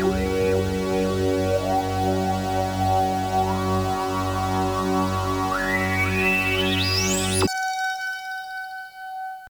Bye.